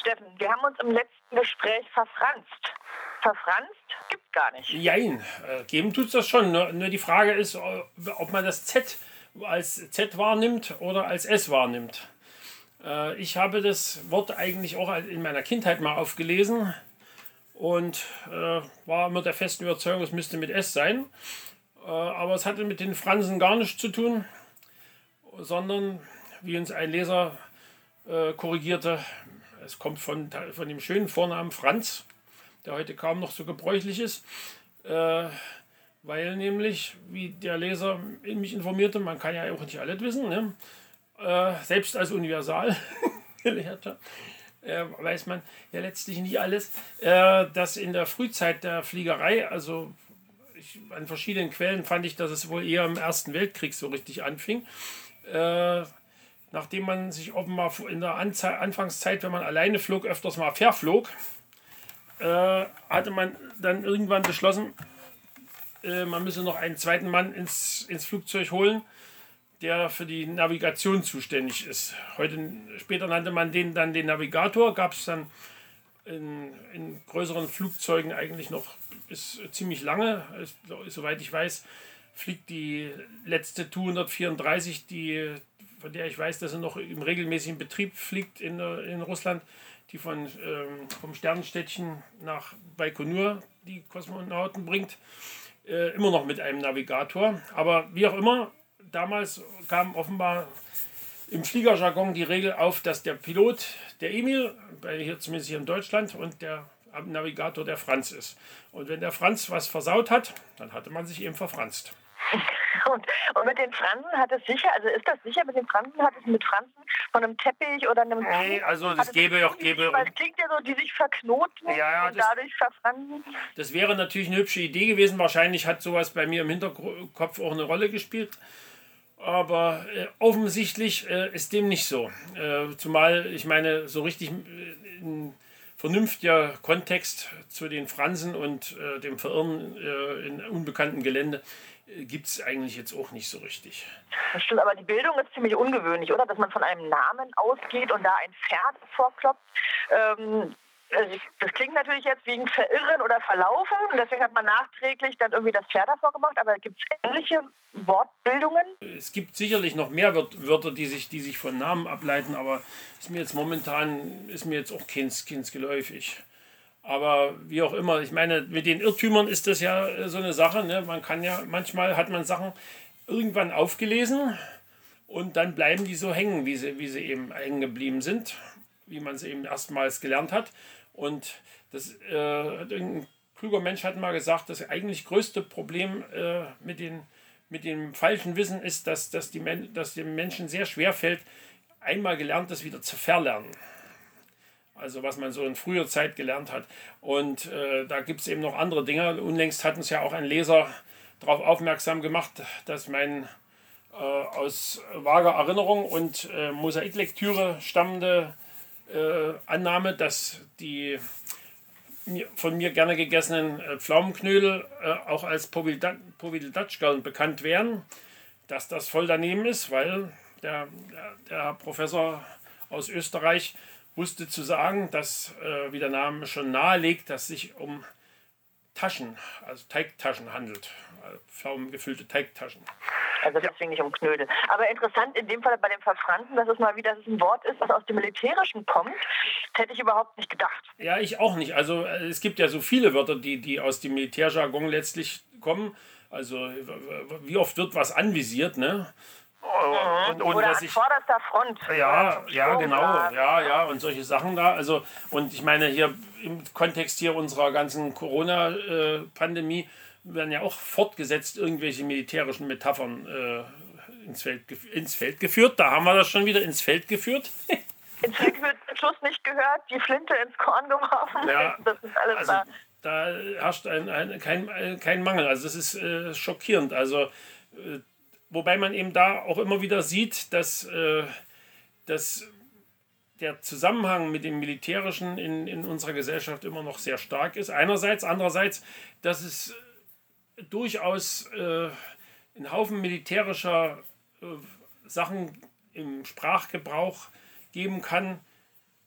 Steffen, wir haben uns im letzten Gespräch verfranst. Verfranst gibt gar nicht. Jein, äh, geben tut es das schon. Nur, nur die Frage ist, äh, ob man das Z als Z wahrnimmt oder als S wahrnimmt. Äh, ich habe das Wort eigentlich auch in meiner Kindheit mal aufgelesen und äh, war immer der festen Überzeugung, es müsste mit S sein. Äh, aber es hatte mit den Fransen gar nichts zu tun, sondern, wie uns ein Leser äh, korrigierte, es kommt von, von dem schönen Vornamen Franz, der heute kaum noch so gebräuchlich ist, äh, weil nämlich, wie der Leser mich informierte, man kann ja auch nicht alles wissen, ne? Äh, selbst als Universalgelehrter äh, weiß man ja letztlich nie alles, äh, dass in der Frühzeit der Fliegerei, also ich, an verschiedenen Quellen fand ich, dass es wohl eher im Ersten Weltkrieg so richtig anfing, äh, nachdem man sich offenbar in der Anze Anfangszeit, wenn man alleine flog, öfters mal verflog, äh, hatte man dann irgendwann beschlossen, äh, man müsse noch einen zweiten Mann ins, ins Flugzeug holen der für die Navigation zuständig ist. Heute, später nannte man den dann den Navigator, gab es dann in, in, größeren Flugzeugen eigentlich noch bis ziemlich lange. Soweit ich weiß, fliegt die letzte Tu-134, die, von der ich weiß, dass sie noch im regelmäßigen Betrieb fliegt in, in Russland, die von, ähm, vom Sternstädtchen nach Baikonur die Kosmonauten bringt, äh, immer noch mit einem Navigator. Aber wie auch immer, damals kam offenbar im Fliegerjargon die Regel auf, dass der Pilot der Emil, bei hier zumindest hier in Deutschland, und der Navigator der Franz ist. Und wenn der Franz was versaut hat, dann hatte man sich eben verfranst. Und, und mit den Fransen hat es sicher, also ist das sicher, mit den Fransen hat es mit Fransen von einem Teppich oder einem Nee, also das gäbe auch gäbe. Weil es klingt ja so, die sich verknoten ja, ja, und das, dadurch verfransen. Das wäre natürlich eine hübsche Idee gewesen. Wahrscheinlich hat sowas bei mir im Hinterkopf auch eine Rolle gespielt. Aber äh, offensichtlich äh, ist dem nicht so. Äh, zumal, ich meine, so richtig äh, ein vernünftiger Kontext zu den Fransen und äh, dem Verirren äh, in unbekanntem Gelände gibt es eigentlich jetzt auch nicht so richtig. Das stimmt, aber die Bildung ist ziemlich ungewöhnlich, oder? Dass man von einem Namen ausgeht und da ein Pferd vorkloppt. Ähm, das klingt natürlich jetzt wegen Verirren oder Verlaufen. Deswegen hat man nachträglich dann irgendwie das Pferd davor gemacht. Aber gibt es ähnliche Wortbildungen? Es gibt sicherlich noch mehr Wörter, die sich, die sich von Namen ableiten. Aber ist mir jetzt momentan ist mir jetzt auch keins, keins geläufig. Aber wie auch immer, ich meine, mit den Irrtümern ist das ja äh, so eine Sache. Ne? Man kann ja, manchmal hat man Sachen irgendwann aufgelesen und dann bleiben die so hängen, wie sie, wie sie eben hängen geblieben sind, wie man sie eben erstmals gelernt hat. Und das äh, ein kluger Mensch hat mal gesagt, das eigentlich größte Problem äh, mit, den, mit dem falschen Wissen ist, dass, dass, die Men dass dem Menschen sehr schwer fällt, einmal gelerntes wieder zu verlernen. Also was man so in früher Zeit gelernt hat. Und äh, da gibt es eben noch andere Dinge. Unlängst hat uns ja auch ein Leser darauf aufmerksam gemacht, dass mein äh, aus vager Erinnerung und äh, Mosaiklektüre stammende äh, Annahme, dass die von mir gerne gegessenen äh, Pflaumenknödel äh, auch als Povideldatschkeln bekannt wären, dass das voll daneben ist, weil der, der, Professor aus Österreich wusste zu sagen, dass, äh, wie der Name schon nahelegt, dass sich um Taschen, also Teigtaschen handelt, also pflaumengefüllte Teigtaschen. Also deswegen nicht um Knödel. Aber interessant in dem Fall bei dem Verfransen, dass es mal wieder ein Wort ist, das aus dem Militärischen kommt, das hätte ich überhaupt nicht gedacht. Ja, ich auch nicht. Also äh, es gibt ja so viele Wörter, die, die aus dem Militärjargon letztlich kommen. Also wie oft wird was anvisiert, ne? Mhm. Und, und Oder an ich, vorderster Front. Ja, ja, genau, ja, ja, und solche Sachen da. Also, und ich meine, hier im Kontext hier unserer ganzen Corona-Pandemie, äh, werden ja auch fortgesetzt irgendwelche militärischen Metaphern äh, ins, Feld, ins Feld geführt. Da haben wir das schon wieder ins Feld geführt. ins Feld wird Schuss nicht gehört, die Flinte ins Korn geworfen. Ja, das ist alles also, da. Da herrscht ein, ein, kein, kein Mangel. Also es ist äh, schockierend. Also äh, wobei man eben da auch immer wieder sieht, dass, äh, dass der Zusammenhang mit dem Militärischen in, in unserer Gesellschaft immer noch sehr stark ist. Einerseits, andererseits, dass es durchaus äh, einen Haufen militärischer äh, Sachen im Sprachgebrauch geben kann,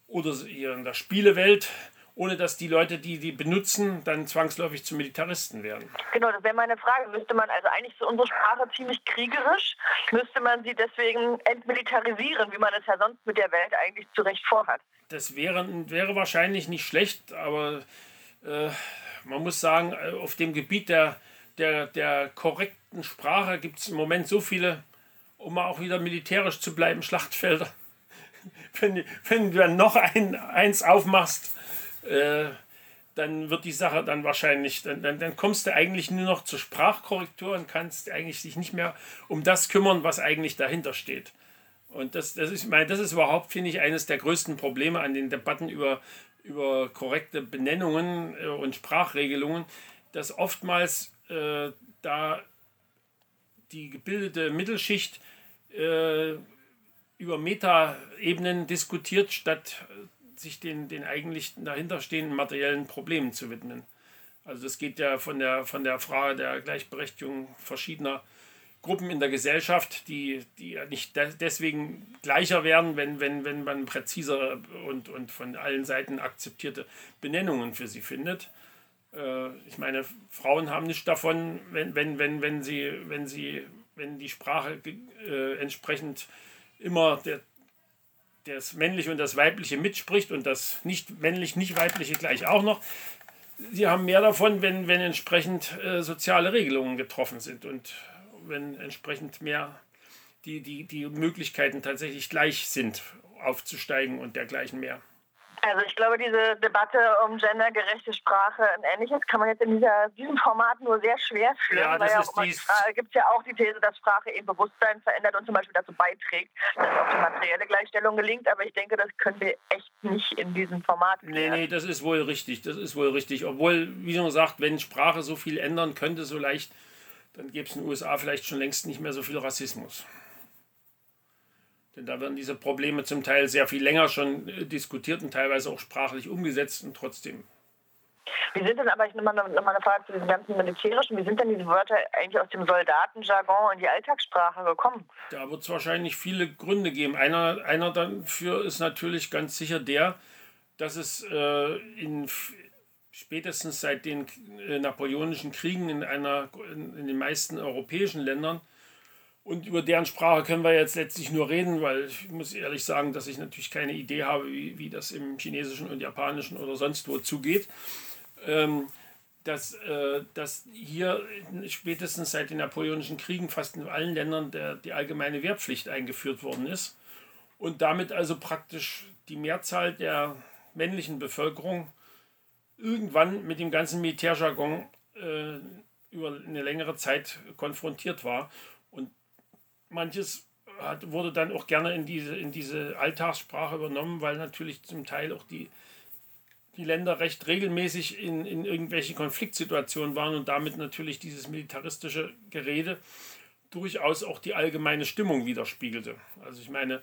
oder in der Spielewelt, ohne dass die Leute, die die benutzen, dann zwangsläufig zu Militaristen werden. Genau, das wäre meine Frage. Müsste man, also eigentlich ist unsere Sprache ziemlich kriegerisch, müsste man sie deswegen entmilitarisieren, wie man es ja sonst mit der Welt eigentlich zu Recht vorhat? Das wäre, wäre wahrscheinlich nicht schlecht, aber äh, man muss sagen, auf dem Gebiet der, der, der korrekten Sprache gibt es im Moment so viele, um auch wieder militärisch zu bleiben, Schlachtfelder. wenn, wenn du dann noch ein, eins aufmachst, äh, dann wird die Sache dann wahrscheinlich, dann, dann, dann kommst du eigentlich nur noch zur Sprachkorrektur und kannst eigentlich dich nicht mehr um das kümmern, was eigentlich dahinter steht. Und das, das, ist, meine, das ist überhaupt, finde ich, eines der größten Probleme an den Debatten über, über korrekte Benennungen äh, und Sprachregelungen, dass oftmals äh, da die gebildete Mittelschicht äh, über Metaebenen diskutiert, statt sich den, den eigentlich dahinterstehenden materiellen Problemen zu widmen. Also das geht ja von der, von der Frage der Gleichberechtigung verschiedener Gruppen in der Gesellschaft, die, die ja nicht deswegen gleicher werden, wenn, wenn, wenn man präzisere und, und von allen Seiten akzeptierte Benennungen für sie findet. Äh, ich meine, Frauen haben nichts davon, wenn, wenn, wenn, wenn, sie, wenn, sie, wenn die Sprache äh, entsprechend immer der, das männliche und das weibliche mitspricht und das nicht männlich, nicht weibliche gleich auch noch. Sie haben mehr davon, wenn, wenn entsprechend äh, soziale Regelungen getroffen sind und wenn entsprechend mehr die, die, die Möglichkeiten tatsächlich gleich sind, aufzusteigen und dergleichen mehr. Also ich glaube, diese Debatte um gendergerechte Sprache und ähnliches kann man jetzt in dieser, diesem Format nur sehr schwer führen, ja, weil ja auch gibt es ja auch die These, dass Sprache eben Bewusstsein verändert und zum Beispiel dazu beiträgt, dass auch die materielle Gleichstellung gelingt. Aber ich denke, das können wir echt nicht in diesem Format klären. Nee, nee, das ist wohl richtig. Das ist wohl richtig. Obwohl, wie schon gesagt, wenn Sprache so viel ändern könnte, so leicht, dann gäbe es in den USA vielleicht schon längst nicht mehr so viel Rassismus. Denn da werden diese Probleme zum Teil sehr viel länger schon äh, diskutiert und teilweise auch sprachlich umgesetzt und trotzdem. Wie sind denn aber, ich nochmal noch mal eine Frage zu diesem ganzen Militärischen, wie sind denn diese Wörter eigentlich aus dem Soldatenjargon in die Alltagssprache gekommen? Da wird es wahrscheinlich viele Gründe geben. Einer, einer dafür ist natürlich ganz sicher der, dass es äh, in spätestens seit den äh, napoleonischen Kriegen in, einer, in, in den meisten europäischen Ländern und über deren Sprache können wir jetzt letztlich nur reden, weil ich muss ehrlich sagen, dass ich natürlich keine Idee habe, wie, wie das im Chinesischen und Japanischen oder sonst wo zugeht. Ähm, dass, äh, dass hier spätestens seit den Napoleonischen Kriegen fast in allen Ländern der, die allgemeine Wehrpflicht eingeführt worden ist und damit also praktisch die Mehrzahl der männlichen Bevölkerung irgendwann mit dem ganzen Militärjargon äh, über eine längere Zeit konfrontiert war manches hat, wurde dann auch gerne in diese, in diese Alltagssprache übernommen, weil natürlich zum Teil auch die, die Länder recht regelmäßig in, in irgendwelche Konfliktsituationen waren und damit natürlich dieses militaristische Gerede durchaus auch die allgemeine Stimmung widerspiegelte. Also ich meine,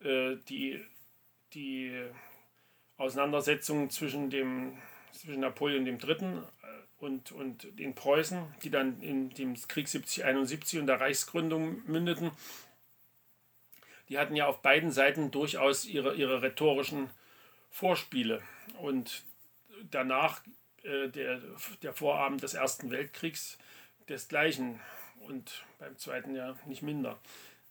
äh, die, die Auseinandersetzung zwischen, dem, zwischen Napoleon III. Äh, und, und den Preußen, die dann in dem Krieg 7071 und der Reichsgründung mündeten, die hatten ja auf beiden Seiten durchaus ihre, ihre rhetorischen Vorspiele. Und danach äh, der, der Vorabend des Ersten Weltkriegs desgleichen und beim zweiten ja nicht minder.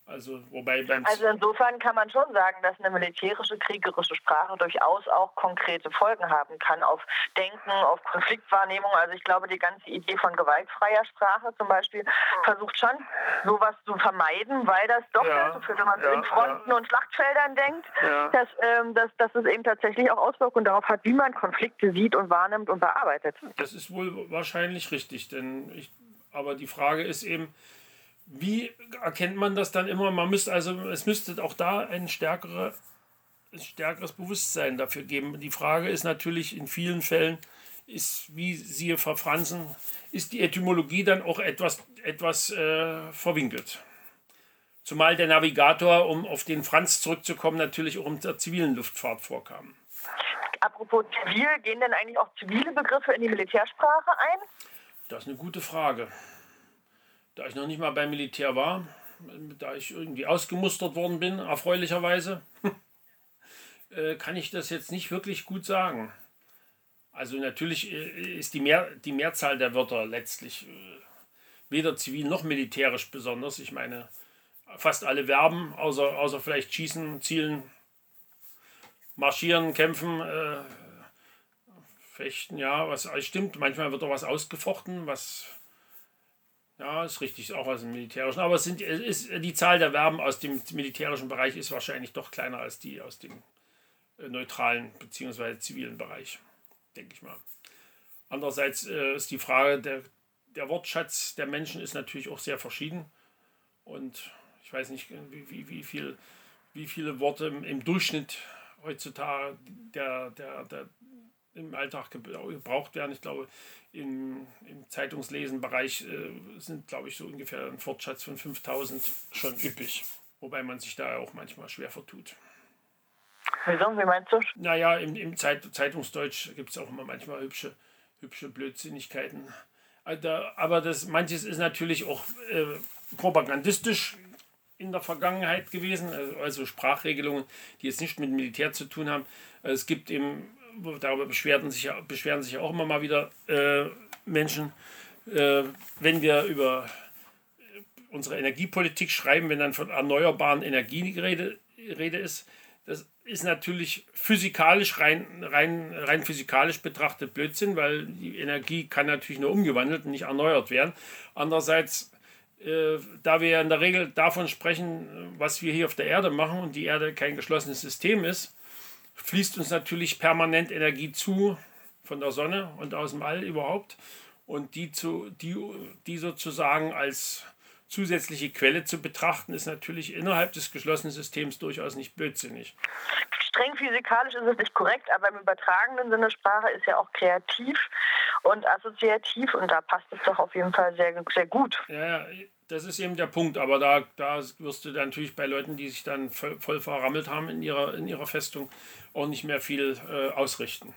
Also, wobei beim also insofern kann man schon sagen, dass eine militärische, kriegerische Sprache durchaus auch konkrete Folgen haben kann auf Denken, auf Konfliktwahrnehmung. Also ich glaube, die ganze Idee von gewaltfreier Sprache zum Beispiel versucht schon, sowas zu vermeiden, weil das doch ja, dazu führt, wenn man ja, in Fronten ja. und Schlachtfeldern denkt, dass, ähm, dass, dass es eben tatsächlich auch Auswirkungen darauf hat, wie man Konflikte sieht und wahrnimmt und bearbeitet. Das ist wohl wahrscheinlich richtig, denn ich, aber die Frage ist eben, wie erkennt man das dann immer? Man müsste also, es müsste auch da ein, stärkere, stärkeres Bewusstsein dafür geben. Die Frage ist natürlich in vielen Fällen, ist, wie Sie verfransen, ist die Etymologie dann auch etwas, etwas äh, verwinkelt. Zumal der Navigator, um auf den Franz zurückzukommen, natürlich auch in der zivilen Luftfahrt vorkam. Apropos zivil, gehen denn eigentlich auch zivile Begriffe in die Militärsprache ein? Das ist eine gute Frage da ich noch nicht mal beim Militär war, da ich irgendwie ausgemustert worden bin, erfreulicherweise, äh, kann ich das jetzt nicht wirklich gut sagen. Also natürlich äh, ist die, Mehr, die Mehrzahl der Wörter letztlich äh, weder zivil noch militärisch besonders. Ich meine, fast alle Verben, außer, außer vielleicht schießen, zielen, marschieren, kämpfen, äh, fechten, ja, was stimmt. Manchmal wird auch was ausgefochten, was ja, ist richtig, auch aus dem militärischen. Aber es sind, ist, die Zahl der Verben aus dem militärischen Bereich ist wahrscheinlich doch kleiner als die aus dem äh, neutralen bzw. zivilen Bereich, denke ich mal. Andererseits äh, ist die Frage, der, der Wortschatz der Menschen ist natürlich auch sehr verschieden. Und ich weiß nicht, wie, wie, wie, viel, wie viele Worte im, im Durchschnitt heutzutage der, der, der, im Alltag gebraucht werden. Ich glaube, im, im Zeitungslesenbereich äh, sind, glaube ich, so ungefähr ein Fortschatz von 5000 schon üppig. Wobei man sich da auch manchmal schwer vertut. Wieso? Wie meinst du? Naja, im, im Zeit, Zeitungsdeutsch gibt es auch immer manchmal hübsche, hübsche Blödsinnigkeiten. Also, aber das, manches ist natürlich auch äh, propagandistisch in der Vergangenheit gewesen, also, also Sprachregelungen, die jetzt nicht mit Militär zu tun haben. Es gibt eben darüber beschweren sich, ja, beschweren sich ja auch immer mal wieder äh, Menschen, äh, wenn wir über unsere Energiepolitik schreiben, wenn dann von erneuerbaren Energien die Rede, Rede ist. Das ist natürlich physikalisch, rein, rein, rein physikalisch betrachtet Blödsinn, weil die Energie kann natürlich nur umgewandelt und nicht erneuert werden. Andererseits, äh, da wir ja in der Regel davon sprechen, was wir hier auf der Erde machen und die Erde kein geschlossenes System ist, fließt uns natürlich permanent Energie zu von der Sonne und aus dem All überhaupt. Und die, zu, die, die sozusagen als zusätzliche Quelle zu betrachten, ist natürlich innerhalb des geschlossenen Systems durchaus nicht blödsinnig. Streng physikalisch ist es nicht korrekt, aber im übertragenen Sinne Sprache ist ja auch kreativ und assoziativ und da passt es doch auf jeden Fall sehr, sehr gut. Ja, das ist eben der Punkt, aber da, da wirst du dann natürlich bei Leuten, die sich dann voll, voll verrammelt haben in ihrer, in ihrer Festung, auch nicht mehr viel äh, ausrichten.